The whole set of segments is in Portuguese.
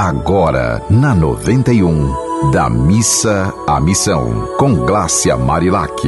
Agora, na 91, da missa à missão, com Glácia Marilac.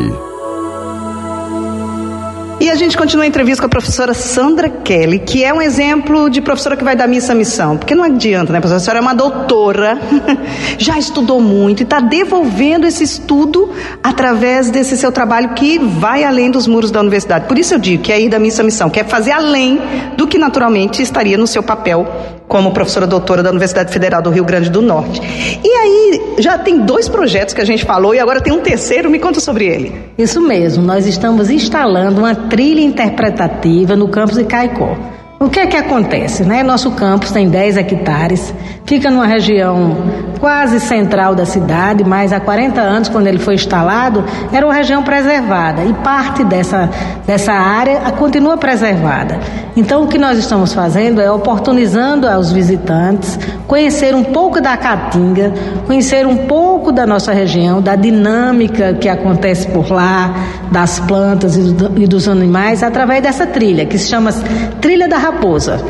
E a gente continua a entrevista com a professora Sandra Kelly, que é um exemplo de professora que vai dar missa à missão. Porque não adianta, né, professora? A senhora é uma doutora, já estudou muito e está devolvendo esse estudo através desse seu trabalho que vai além dos muros da universidade. Por isso eu digo que é ir da missa à missão, que é fazer além do que naturalmente estaria no seu papel como professora doutora da Universidade Federal do Rio Grande do Norte. E aí, já tem dois projetos que a gente falou e agora tem um terceiro, me conta sobre ele. Isso mesmo, nós estamos instalando uma trilha interpretativa no campus de Caicó. O que é que acontece? Né? Nosso campus tem 10 hectares, fica numa região quase central da cidade, mas há 40 anos, quando ele foi instalado, era uma região preservada e parte dessa, dessa área continua preservada. Então, o que nós estamos fazendo é oportunizando aos visitantes conhecer um pouco da Caatinga, conhecer um pouco da nossa região, da dinâmica que acontece por lá, das plantas e dos animais, através dessa trilha, que se chama Trilha da Raposa,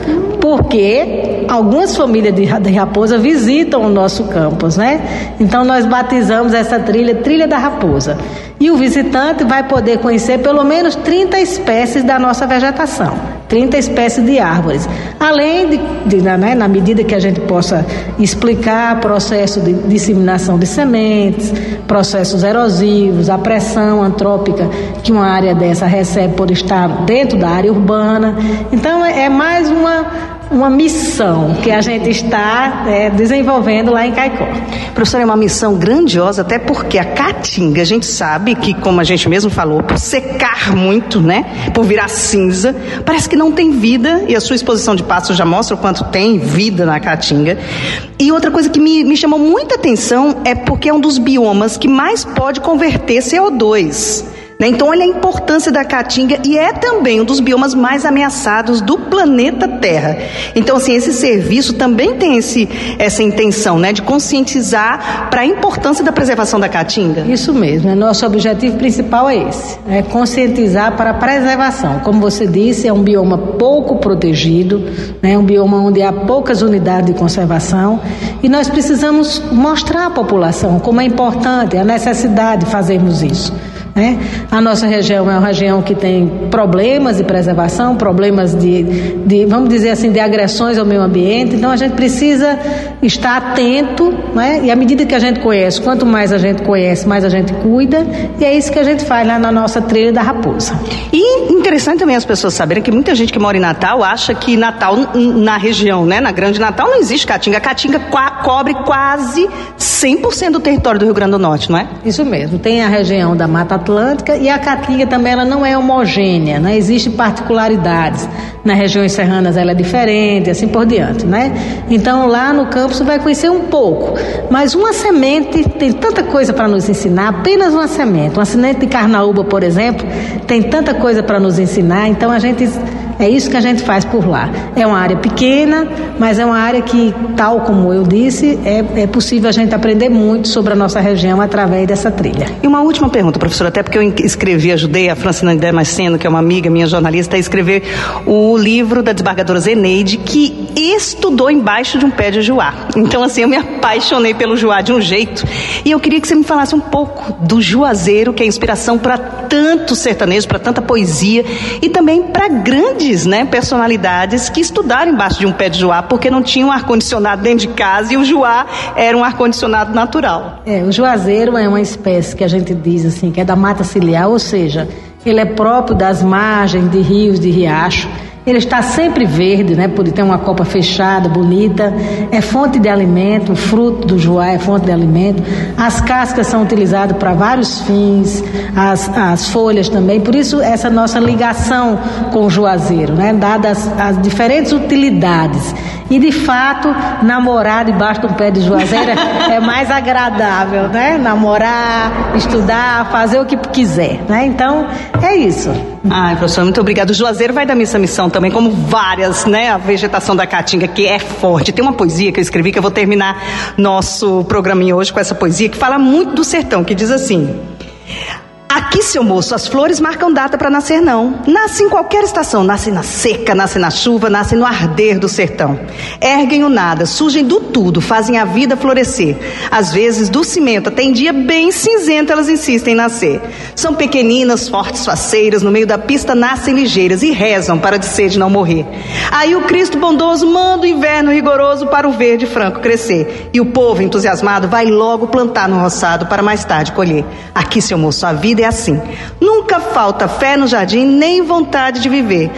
porque algumas famílias de, Raposa visitam o nosso campus, né? Então nós batizamos essa trilha Trilha da Raposa. E o visitante vai poder conhecer pelo menos 30 espécies da nossa vegetação, 30 espécies de árvores. Além de, de né, na medida que a gente possa explicar processo de disseminação de sementes, processos erosivos, a pressão antrópica que uma área dessa recebe por estar dentro da área urbana. Então é mais uma uma missão que a gente está é, desenvolvendo lá em Caicó. Professora, é uma missão grandiosa, até porque a caatinga, a gente sabe que, como a gente mesmo falou, por secar muito, né, por virar cinza, parece que não tem vida, e a sua exposição de passos já mostra o quanto tem vida na caatinga. E outra coisa que me, me chamou muita atenção é porque é um dos biomas que mais pode converter CO2. Né? Então, olha a importância da caatinga e é também um dos biomas mais ameaçados do planeta Terra. Então, assim, esse serviço também tem esse, essa intenção né, de conscientizar para a importância da preservação da caatinga. Isso mesmo, né? nosso objetivo principal é esse, é conscientizar para a preservação. Como você disse, é um bioma pouco protegido, né? um bioma onde há poucas unidades de conservação e nós precisamos mostrar à população como é importante, a necessidade de fazermos isso. Né? A nossa região é uma região que tem problemas de preservação, problemas de, de, vamos dizer assim, de agressões ao meio ambiente. Então a gente precisa estar atento, né? e à medida que a gente conhece, quanto mais a gente conhece, mais a gente cuida, e é isso que a gente faz lá na nossa trilha da Raposa. E interessante também as pessoas saberem que muita gente que mora em Natal acha que Natal, na região, né, na Grande Natal, não existe Caatinga. A Caatinga cobre quase 100% do território do Rio Grande do Norte, não é? Isso mesmo. Tem a região da Mata Atlântica e a Caatinga também ela não é homogênea, né? Existem particularidades. Nas regiões serranas ela é diferente, assim por diante, né? Então lá no campo você vai conhecer um pouco, mas uma semente tem tanta coisa para nos ensinar, apenas uma semente. Uma semente de carnaúba, por exemplo, tem tanta coisa para nos ensinar, então a gente é isso que a gente faz por lá. É uma área pequena, mas é uma área que, tal como eu disse, é, é possível a gente aprender muito sobre a nossa região através dessa trilha. E uma última pergunta, professora, até porque eu escrevi, ajudei a Francina Damasceno, que é uma amiga minha jornalista, a escrever o livro da desembargadora Zeneide, que estudou embaixo de um pé de joá. Então, assim, eu me apaixonei pelo joá de um jeito. E eu queria que você me falasse um pouco do juazeiro, que é inspiração para tanto sertanejo, para tanta poesia e também para grandes grandes né, personalidades que estudaram embaixo de um pé de joá porque não tinham ar-condicionado dentro de casa e o joá era um ar-condicionado natural. É, o juazeiro é uma espécie que a gente diz assim, que é da mata ciliar, ou seja, ele é próprio das margens de rios, de riacho ele está sempre verde, né? Por ter uma copa fechada, bonita. É fonte de alimento, o fruto do joá é fonte de alimento. As cascas são utilizadas para vários fins, as, as folhas também. Por isso, essa nossa ligação com o juazeiro, né? Dadas as diferentes utilidades. E, de fato, namorar debaixo de um pé de juazeiro é mais agradável, né? Namorar, estudar, fazer o que quiser, né? Então, é isso. Ai, professor, muito obrigado. O Juazeiro vai dar missa missão também, como várias, né? A vegetação da Caatinga, que é forte. Tem uma poesia que eu escrevi, que eu vou terminar nosso programinha hoje com essa poesia, que fala muito do sertão, que diz assim: Aqui, seu moço, as flores marcam data para nascer, não. Nasce em qualquer estação. Nasce na seca, nasce na chuva, nasce no arder do sertão. Erguem o nada, surgem do tudo, fazem a vida florescer. Às vezes, do cimento até em dia bem cinzento, elas insistem em nascer. São pequeninas, fortes faceiras, no meio da pista nascem ligeiras e rezam para de sede não morrer. Aí o Cristo bondoso manda o inverno rigoroso para o verde franco crescer. E o povo entusiasmado vai logo plantar no roçado para mais tarde colher. Aqui, seu moço, a vida é assim. Nunca falta fé no jardim nem vontade de viver.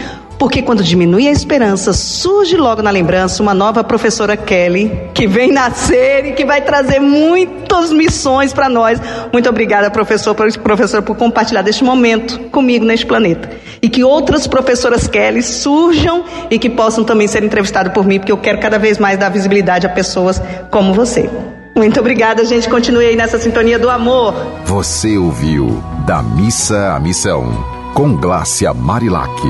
Porque quando diminui a esperança, surge logo na lembrança uma nova professora Kelly, que vem nascer e que vai trazer muitas missões para nós. Muito obrigada, professor, professor, por compartilhar deste momento comigo neste planeta. E que outras professoras Kelly surjam e que possam também ser entrevistadas por mim, porque eu quero cada vez mais dar visibilidade a pessoas como você. Muito obrigada, gente. Continue aí nessa sintonia do amor. Você ouviu Da Missa à Missão, com Glácia Marilac.